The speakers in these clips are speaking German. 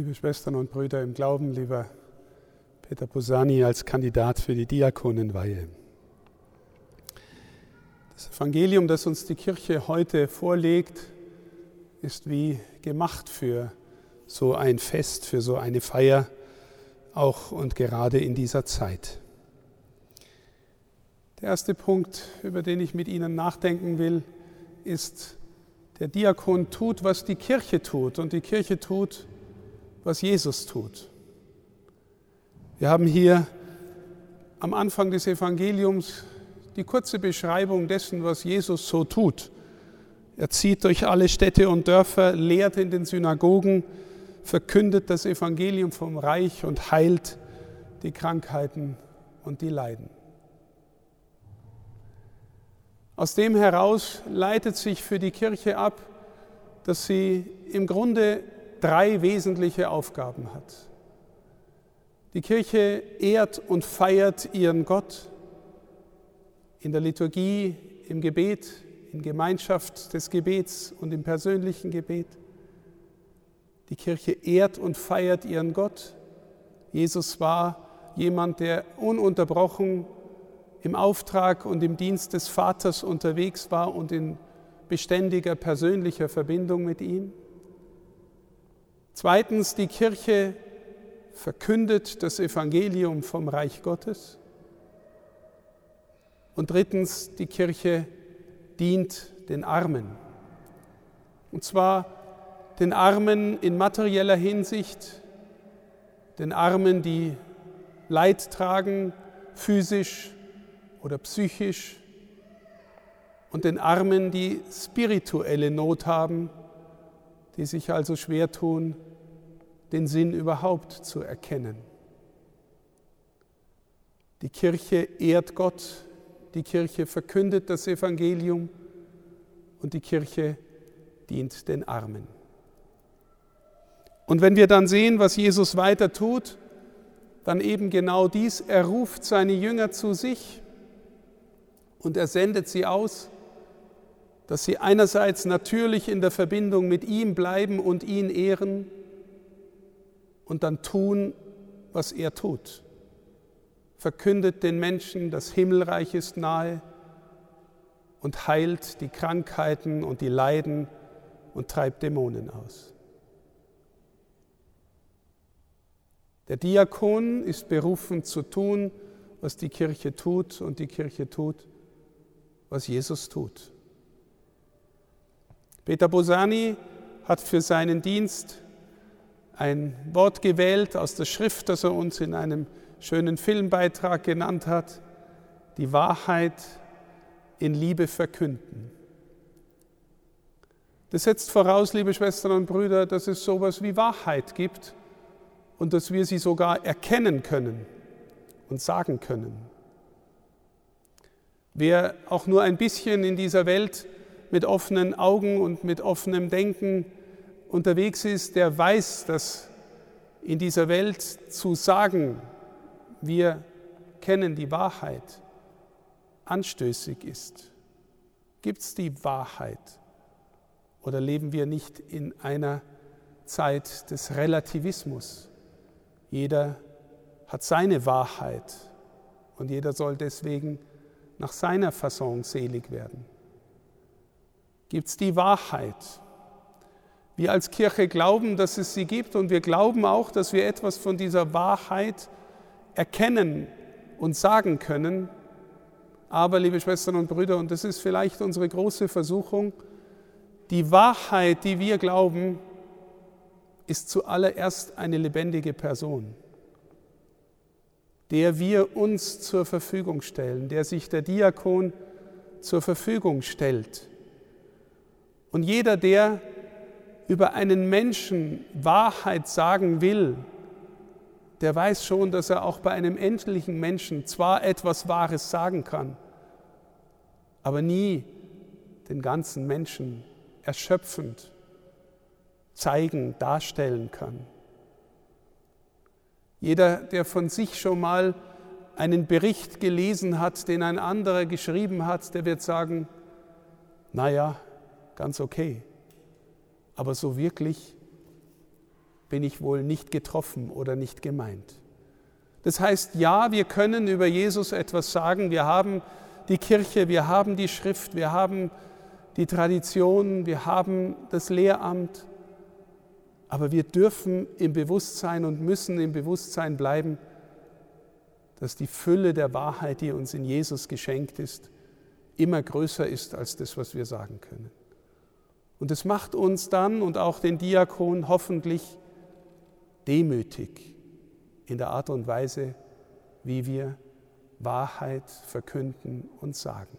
Liebe Schwestern und Brüder im Glauben, lieber Peter Posani als Kandidat für die Diakonenweihe. Das Evangelium, das uns die Kirche heute vorlegt, ist wie gemacht für so ein Fest, für so eine Feier, auch und gerade in dieser Zeit. Der erste Punkt, über den ich mit Ihnen nachdenken will, ist, der Diakon tut, was die Kirche tut und die Kirche tut, was Jesus tut. Wir haben hier am Anfang des Evangeliums die kurze Beschreibung dessen, was Jesus so tut. Er zieht durch alle Städte und Dörfer, lehrt in den Synagogen, verkündet das Evangelium vom Reich und heilt die Krankheiten und die Leiden. Aus dem heraus leitet sich für die Kirche ab, dass sie im Grunde drei wesentliche Aufgaben hat. Die Kirche ehrt und feiert ihren Gott in der Liturgie, im Gebet, in Gemeinschaft des Gebets und im persönlichen Gebet. Die Kirche ehrt und feiert ihren Gott. Jesus war jemand, der ununterbrochen im Auftrag und im Dienst des Vaters unterwegs war und in beständiger persönlicher Verbindung mit ihm. Zweitens, die Kirche verkündet das Evangelium vom Reich Gottes. Und drittens, die Kirche dient den Armen. Und zwar den Armen in materieller Hinsicht, den Armen, die Leid tragen, physisch oder psychisch, und den Armen, die spirituelle Not haben, die sich also schwer tun, den Sinn überhaupt zu erkennen. Die Kirche ehrt Gott, die Kirche verkündet das Evangelium und die Kirche dient den Armen. Und wenn wir dann sehen, was Jesus weiter tut, dann eben genau dies, er ruft seine Jünger zu sich und er sendet sie aus, dass sie einerseits natürlich in der Verbindung mit ihm bleiben und ihn ehren und dann tun, was er tut. Verkündet den Menschen, das Himmelreich ist nahe und heilt die Krankheiten und die Leiden und treibt Dämonen aus. Der Diakon ist berufen zu tun, was die Kirche tut und die Kirche tut, was Jesus tut. Peter Bosani hat für seinen Dienst ein Wort gewählt aus der Schrift, das er uns in einem schönen Filmbeitrag genannt hat, die Wahrheit in Liebe verkünden. Das setzt voraus, liebe Schwestern und Brüder, dass es sowas wie Wahrheit gibt und dass wir sie sogar erkennen können und sagen können. Wer auch nur ein bisschen in dieser Welt mit offenen Augen und mit offenem Denken unterwegs ist, der weiß, dass in dieser Welt zu sagen, wir kennen die Wahrheit, anstößig ist. Gibt es die Wahrheit? Oder leben wir nicht in einer Zeit des Relativismus? Jeder hat seine Wahrheit und jeder soll deswegen nach seiner Fasson selig werden. Gibt es die Wahrheit? Wir als Kirche glauben, dass es sie gibt und wir glauben auch, dass wir etwas von dieser Wahrheit erkennen und sagen können. Aber, liebe Schwestern und Brüder, und das ist vielleicht unsere große Versuchung, die Wahrheit, die wir glauben, ist zuallererst eine lebendige Person, der wir uns zur Verfügung stellen, der sich der Diakon zur Verfügung stellt. Und jeder, der über einen Menschen Wahrheit sagen will, der weiß schon, dass er auch bei einem endlichen Menschen zwar etwas Wahres sagen kann, aber nie den ganzen Menschen erschöpfend zeigen, darstellen kann. Jeder, der von sich schon mal einen Bericht gelesen hat, den ein anderer geschrieben hat, der wird sagen, naja, ganz okay aber so wirklich bin ich wohl nicht getroffen oder nicht gemeint. Das heißt, ja, wir können über Jesus etwas sagen. Wir haben die Kirche, wir haben die Schrift, wir haben die Tradition, wir haben das Lehramt. Aber wir dürfen im Bewusstsein und müssen im Bewusstsein bleiben, dass die Fülle der Wahrheit, die uns in Jesus geschenkt ist, immer größer ist als das, was wir sagen können. Und es macht uns dann und auch den Diakon hoffentlich demütig in der Art und Weise, wie wir Wahrheit verkünden und sagen.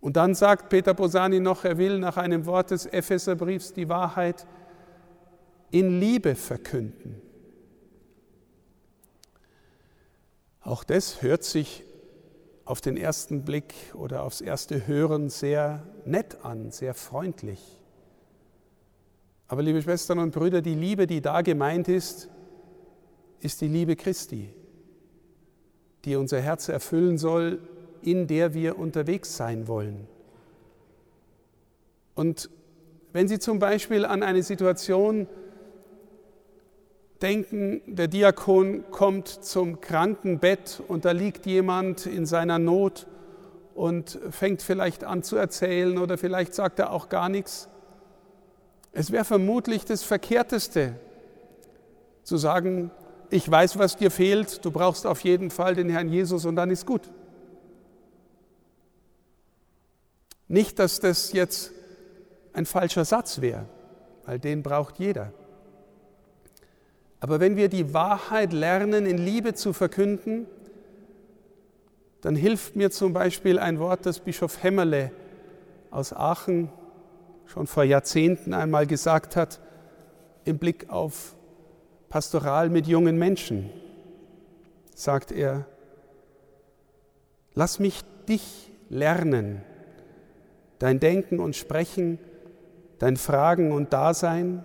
Und dann sagt Peter Bosani noch, er will nach einem Wort des Epheserbriefs die Wahrheit in Liebe verkünden. Auch das hört sich auf den ersten Blick oder aufs erste Hören sehr nett an, sehr freundlich. Aber liebe Schwestern und Brüder, die Liebe, die da gemeint ist, ist die Liebe Christi, die unser Herz erfüllen soll, in der wir unterwegs sein wollen. Und wenn Sie zum Beispiel an eine Situation denken, der Diakon kommt zum Krankenbett und da liegt jemand in seiner Not und fängt vielleicht an zu erzählen oder vielleicht sagt er auch gar nichts. Es wäre vermutlich das Verkehrteste zu sagen, ich weiß, was dir fehlt, du brauchst auf jeden Fall den Herrn Jesus und dann ist gut. Nicht, dass das jetzt ein falscher Satz wäre, weil den braucht jeder. Aber wenn wir die Wahrheit lernen, in Liebe zu verkünden, dann hilft mir zum Beispiel ein Wort, das Bischof Hämmerle aus Aachen schon vor Jahrzehnten einmal gesagt hat, im Blick auf Pastoral mit jungen Menschen, sagt er, lass mich dich lernen, dein Denken und Sprechen, dein Fragen und Dasein,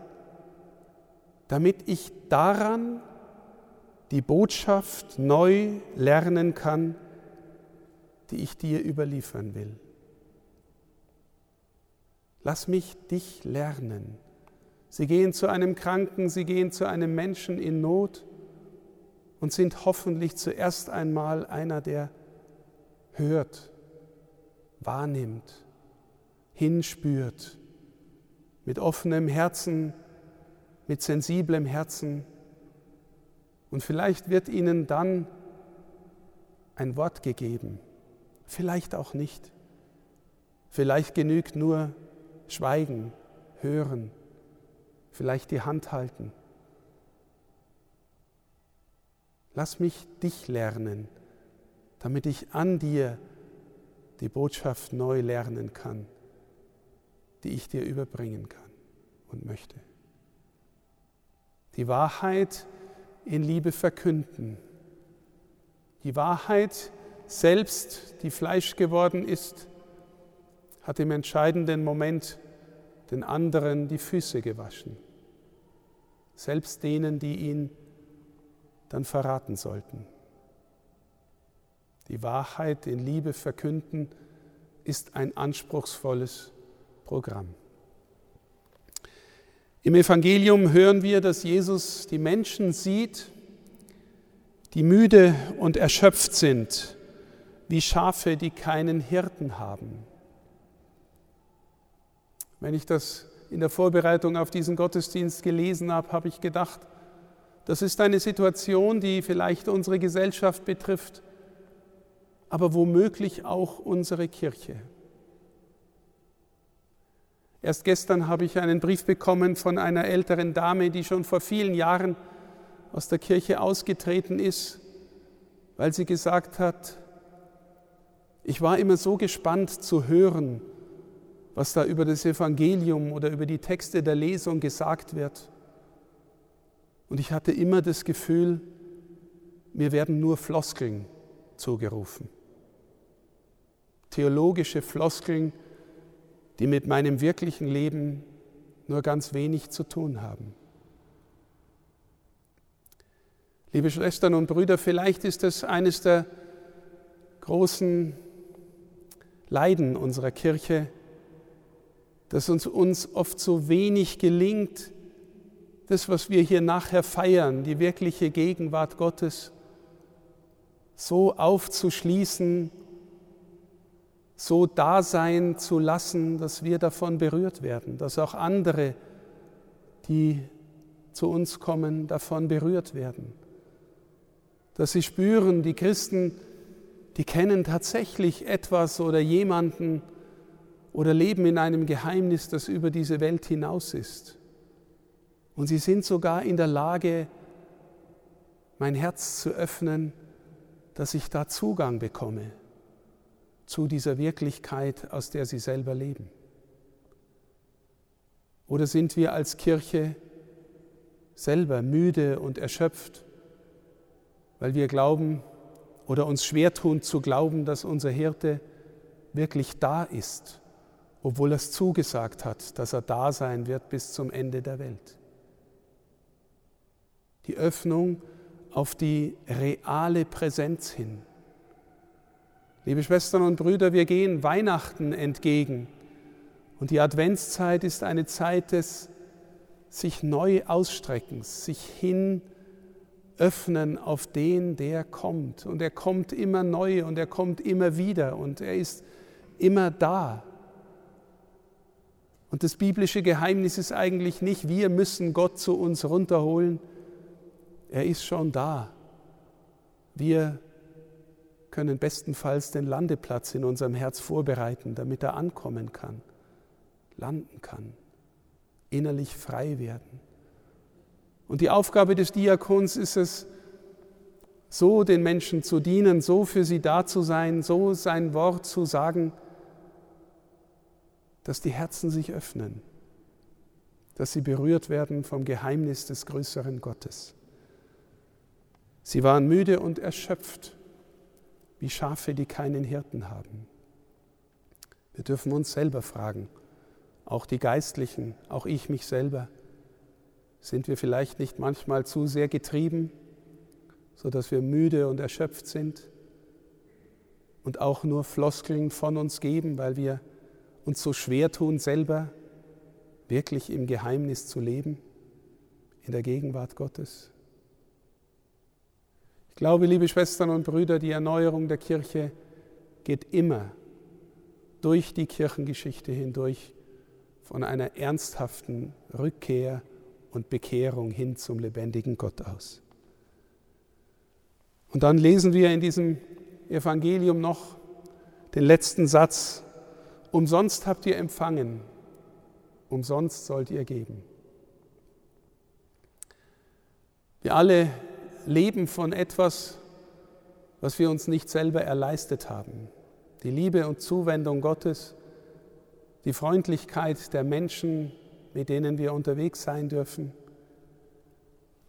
damit ich daran die Botschaft neu lernen kann, die ich dir überliefern will. Lass mich dich lernen. Sie gehen zu einem Kranken, sie gehen zu einem Menschen in Not und sind hoffentlich zuerst einmal einer, der hört, wahrnimmt, hinspürt, mit offenem Herzen mit sensiblem Herzen. Und vielleicht wird ihnen dann ein Wort gegeben, vielleicht auch nicht. Vielleicht genügt nur Schweigen, Hören, vielleicht die Hand halten. Lass mich dich lernen, damit ich an dir die Botschaft neu lernen kann, die ich dir überbringen kann und möchte die Wahrheit in Liebe verkünden. Die Wahrheit selbst, die Fleisch geworden ist, hat im entscheidenden Moment den anderen die Füße gewaschen, selbst denen, die ihn dann verraten sollten. Die Wahrheit in Liebe verkünden ist ein anspruchsvolles Programm. Im Evangelium hören wir, dass Jesus die Menschen sieht, die müde und erschöpft sind, wie Schafe, die keinen Hirten haben. Wenn ich das in der Vorbereitung auf diesen Gottesdienst gelesen habe, habe ich gedacht, das ist eine Situation, die vielleicht unsere Gesellschaft betrifft, aber womöglich auch unsere Kirche. Erst gestern habe ich einen Brief bekommen von einer älteren Dame, die schon vor vielen Jahren aus der Kirche ausgetreten ist, weil sie gesagt hat, ich war immer so gespannt zu hören, was da über das Evangelium oder über die Texte der Lesung gesagt wird. Und ich hatte immer das Gefühl, mir werden nur Floskeln zugerufen. Theologische Floskeln, die mit meinem wirklichen Leben nur ganz wenig zu tun haben. Liebe Schwestern und Brüder, vielleicht ist es eines der großen Leiden unserer Kirche, dass uns, uns oft so wenig gelingt, das, was wir hier nachher feiern, die wirkliche Gegenwart Gottes, so aufzuschließen, so da sein zu lassen, dass wir davon berührt werden, dass auch andere, die zu uns kommen, davon berührt werden. Dass sie spüren, die Christen, die kennen tatsächlich etwas oder jemanden oder leben in einem Geheimnis, das über diese Welt hinaus ist. Und sie sind sogar in der Lage, mein Herz zu öffnen, dass ich da Zugang bekomme zu dieser Wirklichkeit, aus der sie selber leben. Oder sind wir als Kirche selber müde und erschöpft, weil wir glauben oder uns schwer tun zu glauben, dass unser Hirte wirklich da ist, obwohl er es zugesagt hat, dass er da sein wird bis zum Ende der Welt. Die Öffnung auf die reale Präsenz hin. Liebe Schwestern und Brüder, wir gehen Weihnachten entgegen und die Adventszeit ist eine Zeit des sich neu Ausstreckens, sich hin öffnen auf den, der kommt. Und er kommt immer neu und er kommt immer wieder und er ist immer da. Und das biblische Geheimnis ist eigentlich nicht, wir müssen Gott zu uns runterholen. Er ist schon da. Wir können bestenfalls den Landeplatz in unserem Herz vorbereiten, damit er ankommen kann, landen kann innerlich frei werden. Und die Aufgabe des Diakons ist es, so den Menschen zu dienen, so für sie da zu sein, so sein Wort zu sagen, dass die Herzen sich öffnen, dass sie berührt werden vom Geheimnis des größeren Gottes. Sie waren müde und erschöpft, wie Schafe, die keinen Hirten haben. Wir dürfen uns selber fragen, auch die Geistlichen, auch ich mich selber, sind wir vielleicht nicht manchmal zu sehr getrieben, sodass wir müde und erschöpft sind und auch nur Floskeln von uns geben, weil wir uns so schwer tun, selber wirklich im Geheimnis zu leben, in der Gegenwart Gottes. Ich glaube, liebe Schwestern und Brüder, die Erneuerung der Kirche geht immer durch die Kirchengeschichte hindurch von einer ernsthaften Rückkehr und Bekehrung hin zum lebendigen Gott aus. Und dann lesen wir in diesem Evangelium noch den letzten Satz, umsonst habt ihr empfangen, umsonst sollt ihr geben. Wir alle leben von etwas, was wir uns nicht selber erleistet haben. Die Liebe und Zuwendung Gottes die Freundlichkeit der Menschen, mit denen wir unterwegs sein dürfen,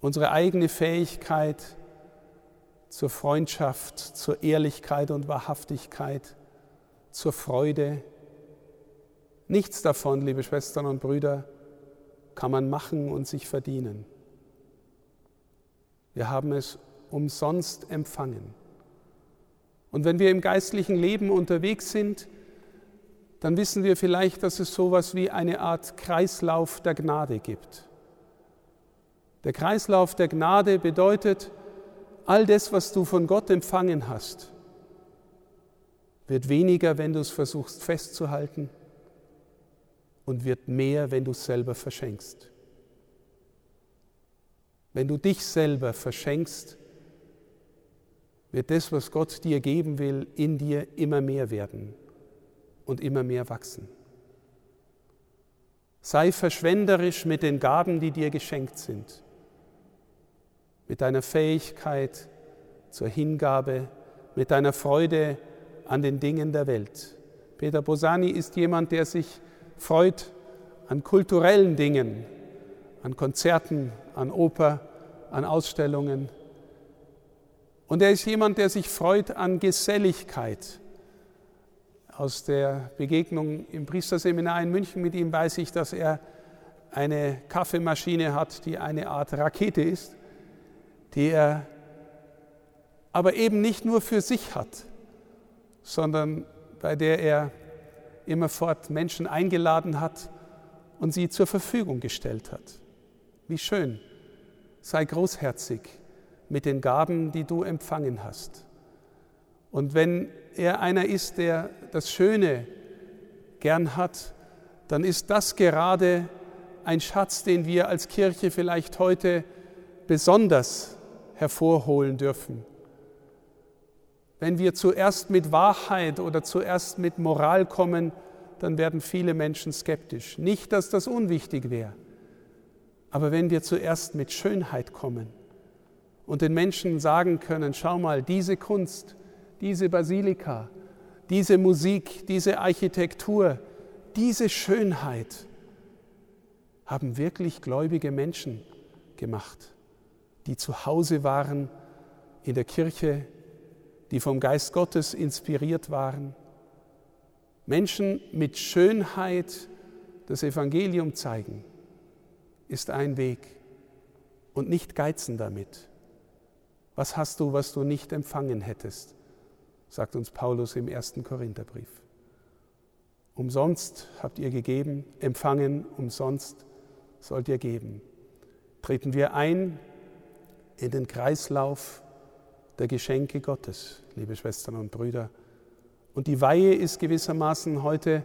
unsere eigene Fähigkeit zur Freundschaft, zur Ehrlichkeit und Wahrhaftigkeit, zur Freude. Nichts davon, liebe Schwestern und Brüder, kann man machen und sich verdienen. Wir haben es umsonst empfangen. Und wenn wir im geistlichen Leben unterwegs sind, dann wissen wir vielleicht, dass es so etwas wie eine Art Kreislauf der Gnade gibt. Der Kreislauf der Gnade bedeutet, all das, was du von Gott empfangen hast, wird weniger, wenn du es versuchst festzuhalten und wird mehr, wenn du es selber verschenkst. Wenn du dich selber verschenkst, wird das, was Gott dir geben will, in dir immer mehr werden und immer mehr wachsen. Sei verschwenderisch mit den Gaben, die dir geschenkt sind, mit deiner Fähigkeit zur Hingabe, mit deiner Freude an den Dingen der Welt. Peter Bosani ist jemand, der sich freut an kulturellen Dingen, an Konzerten, an Oper, an Ausstellungen. Und er ist jemand, der sich freut an Geselligkeit, aus der Begegnung im Priesterseminar in München mit ihm weiß ich, dass er eine Kaffeemaschine hat, die eine Art Rakete ist, die er aber eben nicht nur für sich hat, sondern bei der er immerfort Menschen eingeladen hat und sie zur Verfügung gestellt hat. Wie schön. Sei großherzig mit den Gaben, die du empfangen hast. Und wenn er einer ist, der das Schöne gern hat, dann ist das gerade ein Schatz, den wir als Kirche vielleicht heute besonders hervorholen dürfen. Wenn wir zuerst mit Wahrheit oder zuerst mit Moral kommen, dann werden viele Menschen skeptisch. Nicht, dass das unwichtig wäre, aber wenn wir zuerst mit Schönheit kommen und den Menschen sagen können, schau mal, diese Kunst, diese Basilika, diese Musik, diese Architektur, diese Schönheit haben wirklich gläubige Menschen gemacht, die zu Hause waren in der Kirche, die vom Geist Gottes inspiriert waren. Menschen mit Schönheit das Evangelium zeigen, ist ein Weg und nicht geizen damit. Was hast du, was du nicht empfangen hättest? sagt uns Paulus im ersten Korintherbrief. Umsonst habt ihr gegeben, empfangen, umsonst sollt ihr geben. Treten wir ein in den Kreislauf der Geschenke Gottes, liebe Schwestern und Brüder. Und die Weihe ist gewissermaßen heute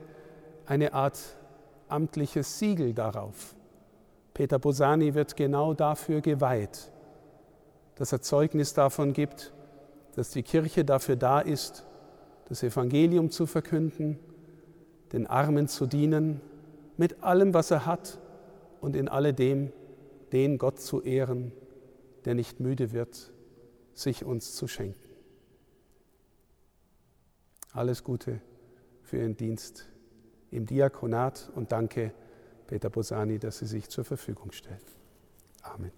eine Art amtliches Siegel darauf. Peter Bosani wird genau dafür geweiht, dass er Zeugnis davon gibt, dass die Kirche dafür da ist, das Evangelium zu verkünden, den Armen zu dienen, mit allem, was er hat und in alledem den Gott zu ehren, der nicht müde wird, sich uns zu schenken. Alles Gute für Ihren Dienst im Diakonat und danke Peter Bosani, dass Sie sich zur Verfügung stellen. Amen.